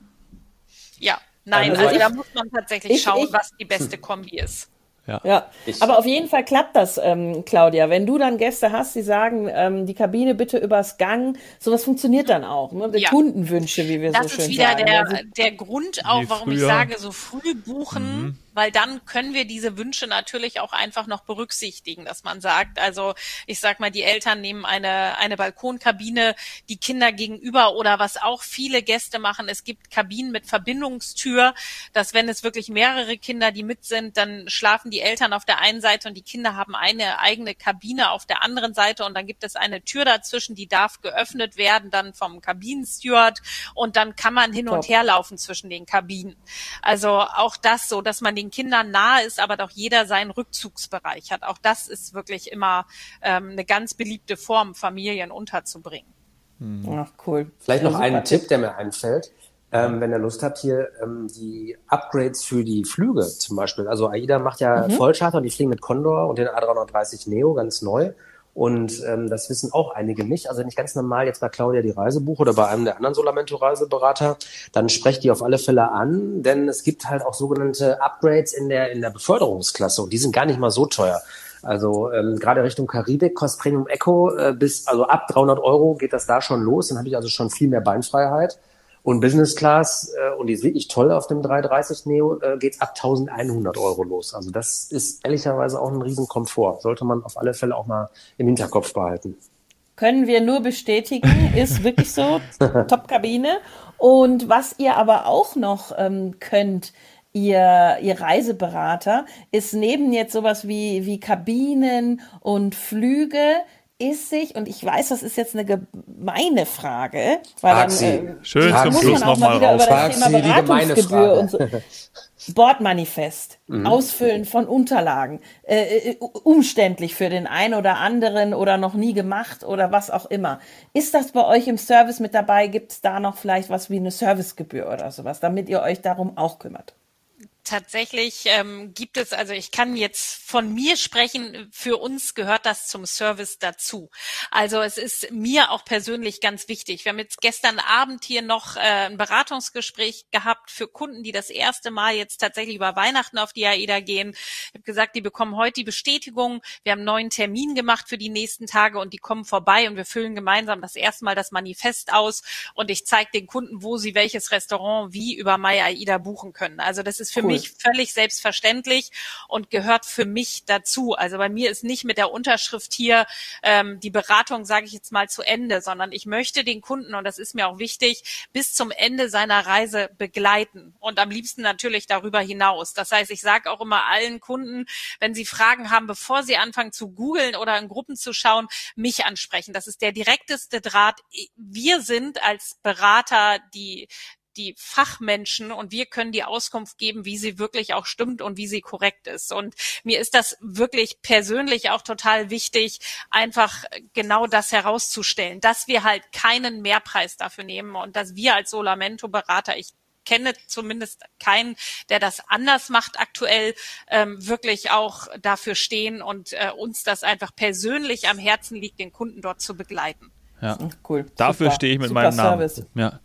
Speaker 2: Ja, nein, also, also da muss man tatsächlich ich, schauen, ich, was die beste Kombi ist.
Speaker 3: Ja. ja. Aber auf jeden Fall klappt das, ähm, Claudia. Wenn du dann Gäste hast, die sagen, ähm, die Kabine bitte übers Gang, sowas funktioniert dann auch. Ne? Die ja. Kundenwünsche, wie wir das so schön sagen.
Speaker 2: Das ist wieder der, der Grund auch, warum ich sage, so früh buchen. Mhm weil dann können wir diese Wünsche natürlich auch einfach noch berücksichtigen, dass man sagt, also ich sag mal, die Eltern nehmen eine, eine Balkonkabine, die Kinder gegenüber oder was auch viele Gäste machen, es gibt Kabinen mit Verbindungstür, dass wenn es wirklich mehrere Kinder, die mit sind, dann schlafen die Eltern auf der einen Seite und die Kinder haben eine eigene Kabine auf der anderen Seite und dann gibt es eine Tür dazwischen, die darf geöffnet werden, dann vom Kabinensteward und dann kann man hin und her laufen zwischen den Kabinen. Also auch das so, dass man den den Kindern nahe ist, aber doch jeder seinen Rückzugsbereich hat. Auch das ist wirklich immer ähm, eine ganz beliebte Form, Familien unterzubringen.
Speaker 4: Hm. Ach, cool. Vielleicht noch einen Tipp, der mir einfällt. Ähm, wenn ihr Lust habt, hier ähm, die Upgrades für die Flüge zum Beispiel. Also AIDA macht ja mhm. Vollcharter und die fliegen mit Condor und den A330 Neo ganz neu. Und ähm, das wissen auch einige nicht. Also wenn ich ganz normal jetzt bei Claudia die Reise buche oder bei einem der anderen Solamento-Reiseberater, dann sprecht die auf alle Fälle an, denn es gibt halt auch sogenannte Upgrades in der, in der Beförderungsklasse und die sind gar nicht mal so teuer. Also ähm, gerade Richtung Karibik kostet Premium Echo äh, bis, also ab 300 Euro geht das da schon los. Dann habe ich also schon viel mehr Beinfreiheit. Und Business Class, äh, und die ist wirklich toll auf dem 330 Neo, äh, geht's ab 1100 Euro los. Also das ist ehrlicherweise auch ein Riesenkomfort. Sollte man auf alle Fälle auch mal im Hinterkopf behalten.
Speaker 3: Können wir nur bestätigen, ist wirklich so, (laughs) Top-Kabine. Und was ihr aber auch noch ähm, könnt, ihr, ihr Reiseberater, ist neben jetzt sowas wie, wie Kabinen und Flüge, ist sich, und ich weiß, das ist jetzt eine gemeine Frage, weil
Speaker 1: dann, äh, Schön zum Schluss nochmal raus. Über das Thema
Speaker 3: Beratungsgebühr und so. Bordmanifest, mhm. Ausfüllen von Unterlagen, äh, äh, umständlich für den einen oder anderen oder noch nie gemacht oder was auch immer. Ist das bei euch im Service mit dabei? Gibt es da noch vielleicht was wie eine Servicegebühr oder sowas, damit ihr euch darum auch kümmert?
Speaker 2: Tatsächlich ähm, gibt es, also ich kann jetzt von mir sprechen, für uns gehört das zum Service dazu. Also es ist mir auch persönlich ganz wichtig. Wir haben jetzt gestern Abend hier noch äh, ein Beratungsgespräch gehabt für Kunden, die das erste Mal jetzt tatsächlich über Weihnachten auf die AIDA gehen. Ich habe gesagt, die bekommen heute die Bestätigung. Wir haben einen neuen Termin gemacht für die nächsten Tage und die kommen vorbei und wir füllen gemeinsam das erste Mal das Manifest aus und ich zeige den Kunden, wo sie welches Restaurant wie über My AIDA buchen können. Also das ist für cool. mich mich völlig selbstverständlich und gehört für mich dazu. Also bei mir ist nicht mit der Unterschrift hier ähm, die Beratung, sage ich jetzt mal, zu Ende, sondern ich möchte den Kunden, und das ist mir auch wichtig, bis zum Ende seiner Reise begleiten und am liebsten natürlich darüber hinaus. Das heißt, ich sage auch immer allen Kunden, wenn sie Fragen haben, bevor sie anfangen zu googeln oder in Gruppen zu schauen, mich ansprechen. Das ist der direkteste Draht. Wir sind als Berater die die Fachmenschen und wir können die Auskunft geben, wie sie wirklich auch stimmt und wie sie korrekt ist. Und mir ist das wirklich persönlich auch total wichtig, einfach genau das herauszustellen, dass wir halt keinen Mehrpreis dafür nehmen und dass wir als Solamento-Berater, ich kenne zumindest keinen, der das anders macht aktuell, ähm, wirklich auch dafür stehen und äh, uns das einfach persönlich am Herzen liegt, den Kunden dort zu begleiten.
Speaker 1: Ja.
Speaker 3: Cool.
Speaker 1: Dafür stehe ich mit
Speaker 3: Super
Speaker 1: meinem Namen.
Speaker 3: Service.
Speaker 1: Ja.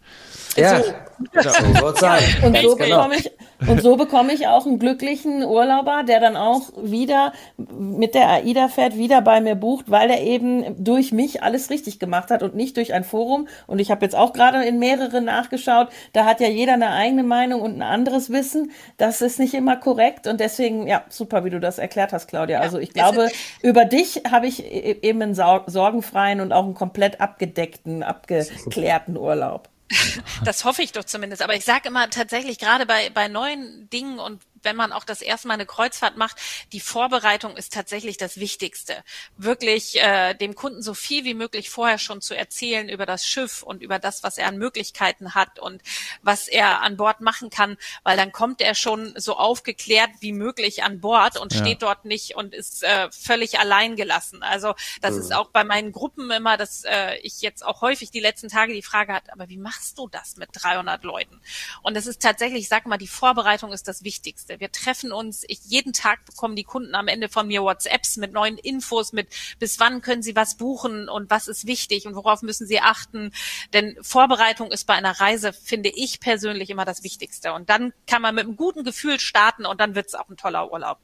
Speaker 4: Ja,
Speaker 3: So.
Speaker 4: so sein.
Speaker 3: Und
Speaker 4: Ganz
Speaker 3: so,
Speaker 4: genau.
Speaker 3: bekomme ich, und so bekomme ich auch einen glücklichen Urlauber, der dann auch wieder mit der AIDA fährt, wieder bei mir bucht, weil er eben durch mich alles richtig gemacht hat und nicht durch ein Forum. Und ich habe jetzt auch gerade in mehrere nachgeschaut. Da hat ja jeder eine eigene Meinung und ein anderes Wissen. Das ist nicht immer korrekt. Und deswegen, ja, super, wie du das erklärt hast, Claudia. Also ich glaube, über dich habe ich e- eben einen sorgenfreien und auch einen komplett abgedeckten, abgeklärten Urlaub. (laughs)
Speaker 2: Das hoffe ich doch zumindest. Aber ich sage immer tatsächlich, gerade bei, bei neuen Dingen und wenn man auch das erste Mal eine Kreuzfahrt macht, die Vorbereitung ist tatsächlich das Wichtigste. Wirklich äh, dem Kunden so viel wie möglich vorher schon zu erzählen über das Schiff und über das, was er an Möglichkeiten hat und was er an Bord machen kann, weil dann kommt er schon so aufgeklärt wie möglich an Bord und
Speaker 1: Ja.
Speaker 2: steht dort nicht und ist äh, völlig allein gelassen. Also das ist auch bei meinen Gruppen immer, dass äh, ich jetzt auch häufig die letzten Tage die Frage hatte, aber wie machst du das mit 300 Leuten? Und es ist tatsächlich, ich sag mal, die Vorbereitung ist das Wichtigste. Wir treffen uns, ich, jeden Tag bekommen die Kunden am Ende von mir WhatsApps mit neuen Infos, mit bis wann können sie was buchen und was ist wichtig und worauf müssen sie achten. Denn Vorbereitung ist bei einer Reise, finde ich persönlich, immer das Wichtigste. Und dann kann man mit einem guten Gefühl starten und dann wird es auch ein toller Urlaub.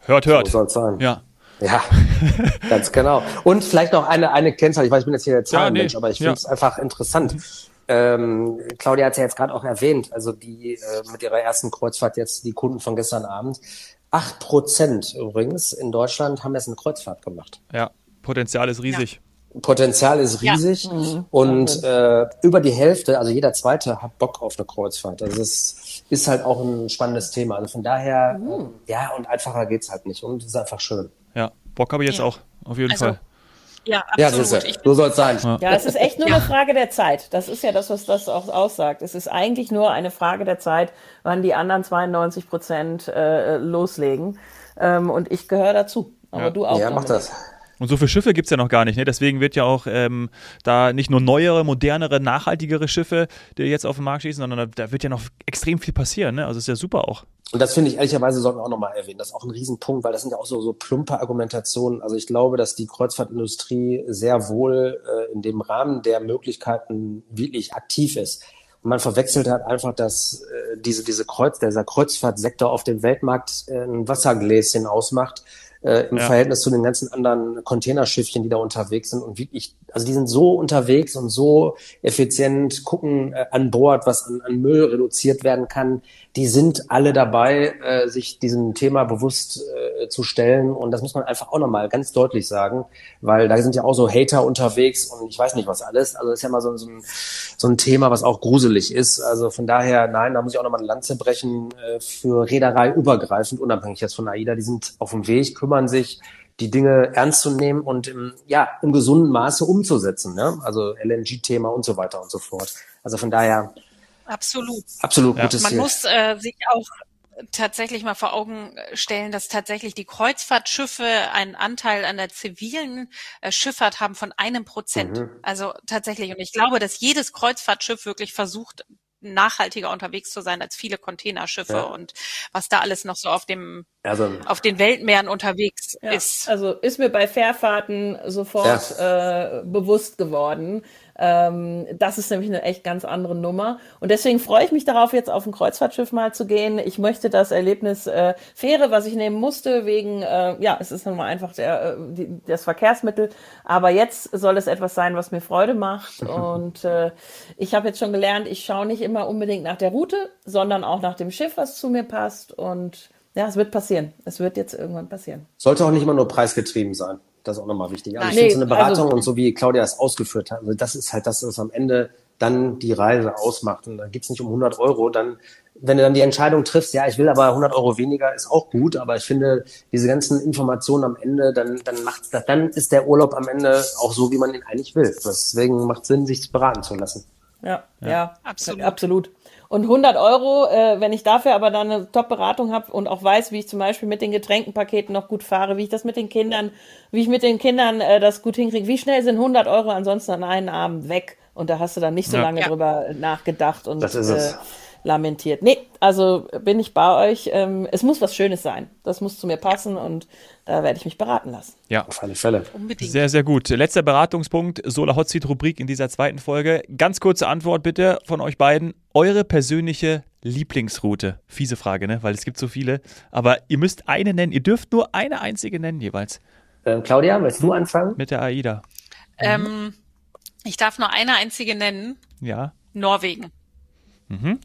Speaker 1: Hört,
Speaker 4: So
Speaker 1: hört.
Speaker 4: soll es sein.
Speaker 1: Ja.
Speaker 4: Ja, ganz genau. Und vielleicht noch eine, eine Kennzahl. Ich weiß, ich bin jetzt hier der Zahlenmensch,
Speaker 1: nee,
Speaker 4: aber ich
Speaker 1: ja.
Speaker 4: finde es einfach interessant. Ähm, Claudia hat es ja jetzt gerade auch erwähnt, also die äh, mit ihrer ersten Kreuzfahrt jetzt, die Kunden von gestern Abend. Acht Prozent übrigens in Deutschland haben jetzt eine Kreuzfahrt gemacht.
Speaker 1: Ja. Potenzial ist riesig.
Speaker 4: Potenzial ist
Speaker 2: Ja.
Speaker 4: riesig und äh, über die Hälfte, also jeder Zweite hat Bock auf eine Kreuzfahrt. Also es ist halt auch ein spannendes Thema. Also von daher, ähm, ja, und einfacher geht's halt nicht und es ist einfach schön.
Speaker 1: Ja. Bock habe ich jetzt
Speaker 2: Ja.
Speaker 1: auch. Auf jeden
Speaker 2: Also,
Speaker 1: Fall.
Speaker 2: Ja,
Speaker 4: Ja,
Speaker 2: absolut. Ich
Speaker 4: so soll es sein.
Speaker 3: Ja, es ist echt nur eine Frage der Zeit. Das ist ja das, was das auch aussagt. Es ist eigentlich nur eine Frage der Zeit, wann die anderen 92 Prozent äh, loslegen. Ähm, und ich gehöre dazu. Aber
Speaker 1: Ja.
Speaker 3: du auch.
Speaker 4: Ja, mach das.
Speaker 1: Und so viele Schiffe gibt's ja noch gar nicht. Ne? Deswegen wird ja auch ähm, da nicht nur neuere, modernere, nachhaltigere Schiffe, die jetzt auf den Markt schießen, sondern da, da wird ja noch extrem viel passieren. Ne? Also ist ja super auch.
Speaker 4: Und das finde ich ehrlicherweise sollten wir auch nochmal erwähnen. Das ist auch ein Riesenpunkt, weil das sind ja auch so, so plumpe Argumentationen. Also ich glaube, dass die Kreuzfahrtindustrie sehr wohl äh, in dem Rahmen der Möglichkeiten wirklich aktiv ist. Und man verwechselt halt einfach, dass äh, diese, diese Kreuz, dieser Kreuzfahrtsektor auf dem Weltmarkt äh, ein Wassergläschen ausmacht äh, im
Speaker 1: Ja.
Speaker 4: Verhältnis zu den ganzen anderen Containerschiffchen, die da unterwegs sind und wirklich, also die sind so unterwegs und so effizient, gucken äh, an Bord, was an, an Müll reduziert werden kann. Die sind alle dabei, äh, sich diesem Thema bewusst äh, zu stellen und das muss man einfach auch nochmal ganz deutlich sagen, weil da sind ja auch so Hater unterwegs und ich weiß nicht was alles. Also das ist ja mal so, so, ein, so ein Thema, was auch gruselig ist. Also von daher, nein, da muss ich auch nochmal eine Lanze brechen äh, für Reederei übergreifend, unabhängig jetzt von AIDA. Die sind auf dem Weg, kümmern sich, die Dinge ernst zu nehmen und im, ja, im gesunden Maße umzusetzen. Ne? Also LNG-Thema und so weiter und so fort. Also von daher
Speaker 2: absolut.
Speaker 4: absolut
Speaker 1: Ja.
Speaker 4: gutes
Speaker 2: Man
Speaker 4: Ziel.
Speaker 2: muss äh, sich auch tatsächlich mal vor Augen stellen, dass tatsächlich die Kreuzfahrtschiffe einen Anteil an der zivilen äh, Schifffahrt haben von einem Prozent.
Speaker 4: Mhm.
Speaker 2: Also tatsächlich. Und ich glaube, dass jedes Kreuzfahrtschiff wirklich versucht, nachhaltiger unterwegs zu sein als viele Containerschiffe
Speaker 4: Ja.
Speaker 2: und was da alles noch so auf dem
Speaker 4: also
Speaker 2: auf den Weltmeeren unterwegs
Speaker 3: Ja,
Speaker 2: ist.
Speaker 3: Also ist mir bei Fährfahrten sofort äh, bewusst geworden. Ähm, das ist nämlich eine echt ganz andere Nummer. Und deswegen freue ich mich darauf, jetzt auf ein Kreuzfahrtschiff mal zu gehen. Ich möchte das Erlebnis äh, Fähre, was ich nehmen musste, wegen, äh, ja, es ist nun mal einfach der, äh, die, das Verkehrsmittel. Aber jetzt soll es etwas sein, was mir Freude macht. (laughs) Und äh, ich habe jetzt schon gelernt, ich schaue nicht immer unbedingt nach der Route, sondern auch nach dem Schiff, was zu mir passt. Und ja, es wird passieren. Es wird jetzt irgendwann passieren.
Speaker 4: sollte auch nicht immer nur preisgetrieben sein. Das ist auch nochmal wichtig. Also
Speaker 2: Nein.
Speaker 4: ich finde so eine
Speaker 3: Nee,
Speaker 4: Beratung
Speaker 3: also-
Speaker 4: und so wie Claudia es ausgeführt hat, also das ist halt das, was am Ende dann die Reise ausmacht. Und dann geht's nicht um 100 Euro. Dann, wenn du dann die Entscheidung triffst, ja, ich will aber 100 Euro weniger, ist auch gut. Aber ich finde, diese ganzen Informationen am Ende, dann, dann macht's das, dann ist der Urlaub am Ende auch so, wie man ihn eigentlich will. Deswegen macht Sinn, sich beraten zu lassen.
Speaker 3: Ja, ja,
Speaker 2: Absolut.
Speaker 3: absolut. Und 100 Euro, äh, wenn ich dafür aber dann eine Top-Beratung habe und auch weiß, wie ich zum Beispiel mit den Getränkenpaketen noch gut fahre, wie ich das mit den Kindern, wie ich mit den Kindern äh, das gut hinkriege, wie schnell sind 100 Euro ansonsten an einen Abend weg und da hast du dann nicht so
Speaker 1: Ja.
Speaker 3: lange
Speaker 2: Ja.
Speaker 3: drüber nachgedacht und
Speaker 4: Das ist es.
Speaker 3: Äh, lamentiert. Nee, also bin ich bei euch. Ähm, es muss was Schönes sein. Das muss zu mir passen und da werde ich mich beraten lassen.
Speaker 1: Ja,
Speaker 4: Auf alle Fälle.
Speaker 2: Unbedingt.
Speaker 1: sehr, sehr gut. Letzter Beratungspunkt, Solar Hot Seat Rubrik in dieser zweiten Folge. Ganz kurze Antwort bitte von euch beiden. Eure persönliche Lieblingsroute? Fiese Frage, ne? Weil es gibt so viele. Aber ihr müsst eine nennen. Ihr dürft nur eine einzige nennen jeweils.
Speaker 4: Ähm, Claudia, willst du anfangen?
Speaker 1: Mit der AIDA.
Speaker 2: Ähm, ich darf nur eine einzige nennen.
Speaker 1: Ja.
Speaker 2: Norwegen.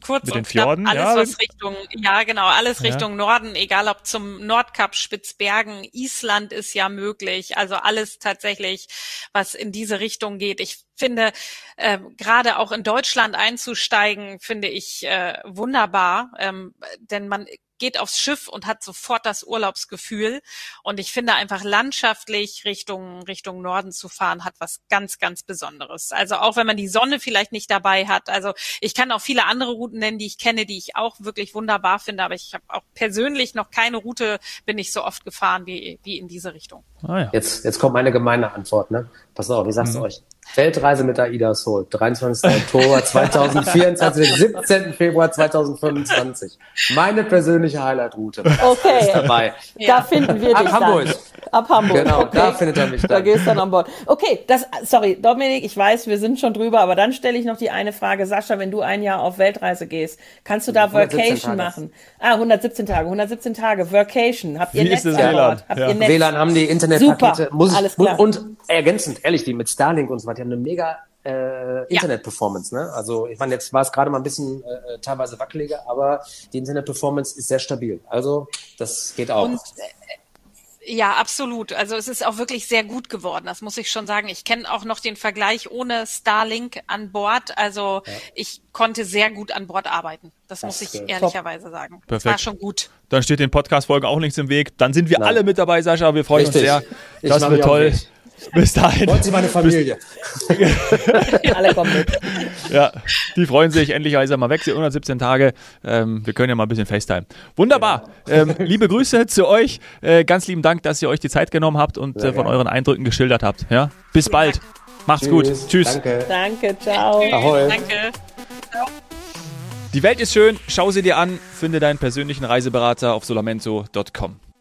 Speaker 2: Kurz
Speaker 1: Mit
Speaker 2: und
Speaker 1: den Fjorden,
Speaker 2: knapp, alles
Speaker 1: ja.
Speaker 2: was Richtung, ja genau, alles
Speaker 1: Ja.
Speaker 2: Richtung Norden, egal ob zum Nordkap, Spitzbergen, Island ist ja möglich, also alles tatsächlich, was in diese Richtung geht. Ich finde, ähm, gerade auch in Deutschland einzusteigen, finde ich äh, wunderbar, ähm, denn man geht aufs Schiff und hat sofort das Urlaubsgefühl. Und ich finde einfach landschaftlich Richtung, Richtung Norden zu fahren, hat was ganz, ganz Besonderes. Also auch wenn man die Sonne vielleicht nicht dabei hat. Also ich kann auch viele andere Routen nennen, die ich kenne, die ich auch wirklich wunderbar finde. Aber ich habe auch persönlich noch keine Route, bin ich so oft gefahren wie, wie in diese Richtung.
Speaker 1: Ah ja.
Speaker 4: Jetzt, jetzt kommt meine gemeine Antwort, ne? Pass auf, ich sag's euch. Weltreise mit AIDA Soul, 23. Oktober 2024, 17. (laughs) Februar 2025. Meine persönliche Highlight-Route.
Speaker 3: Okay.
Speaker 4: Ist dabei.
Speaker 3: Da finden wir
Speaker 4: Ab
Speaker 3: dich
Speaker 4: Hamburg.
Speaker 3: dann. Ab Hamburg.
Speaker 4: Genau,
Speaker 3: okay.
Speaker 4: da findet er mich
Speaker 3: Da
Speaker 4: dann.
Speaker 3: gehst du dann an Bord. Okay, das, sorry, Dominik, ich weiß, wir sind schon drüber, aber dann stelle ich noch die eine Frage. Sascha, wenn du ein Jahr auf Weltreise gehst, kannst du da
Speaker 4: 117
Speaker 3: Workation
Speaker 4: Tage.
Speaker 3: machen? Ah, 117 Tage, 117 Tage, Workation. Habt ihr
Speaker 1: Wie
Speaker 3: Netz
Speaker 1: ist das
Speaker 3: an
Speaker 1: WLAN?
Speaker 3: Habt
Speaker 1: Ja.
Speaker 3: ihr Netz?
Speaker 4: WLAN haben die Internetpakete.
Speaker 3: Super,
Speaker 4: Muss,
Speaker 3: alles klar.
Speaker 4: Und, und ergänzend, ehrlich, die mit Starlink und so weiter, die haben eine mega äh, Internet-Performance. Ne? Also ich meine, jetzt war es gerade mal ein bisschen äh, teilweise wackeliger, aber die Internet-Performance ist sehr stabil. Also das geht auch.
Speaker 2: Und Ja, absolut. Also es ist auch wirklich sehr gut geworden. Das muss ich schon sagen. Ich kenne auch noch den Vergleich ohne Starlink an Bord. Also ich konnte sehr gut an Bord arbeiten. Das, muss ich
Speaker 4: äh,
Speaker 2: ehrlicherweise sagen. Das
Speaker 1: Perfekt.
Speaker 2: war schon gut.
Speaker 1: Dann steht den Podcast-Folgen auch nichts im Weg. Dann sind wir
Speaker 4: Nein.
Speaker 1: alle mit dabei, Sascha. Wir freuen
Speaker 4: Richtig.
Speaker 1: uns sehr.
Speaker 4: Ich
Speaker 1: Das
Speaker 4: mach
Speaker 1: wird toll.
Speaker 4: nicht.
Speaker 1: Bis dahin.
Speaker 4: Freut sich meine Familie. (laughs)
Speaker 3: Alle kommen mit.
Speaker 1: Ja, die freuen sich. Endlich ist er mal weg. 117 Tage. Ähm, wir können ja mal ein bisschen FaceTime. Wunderbar. Ähm, liebe Grüße zu euch. Äh, ganz lieben Dank, dass ihr euch die Zeit genommen habt und äh, von euren Eindrücken geschildert habt. Ja? Bis bald. Macht's gut. Tschüss.
Speaker 4: Danke.
Speaker 3: Danke, ciao.
Speaker 4: Ahoi.
Speaker 2: Danke.
Speaker 1: Die Welt ist schön. Schau sie dir an. Finde deinen persönlichen Reiseberater auf solamento.com.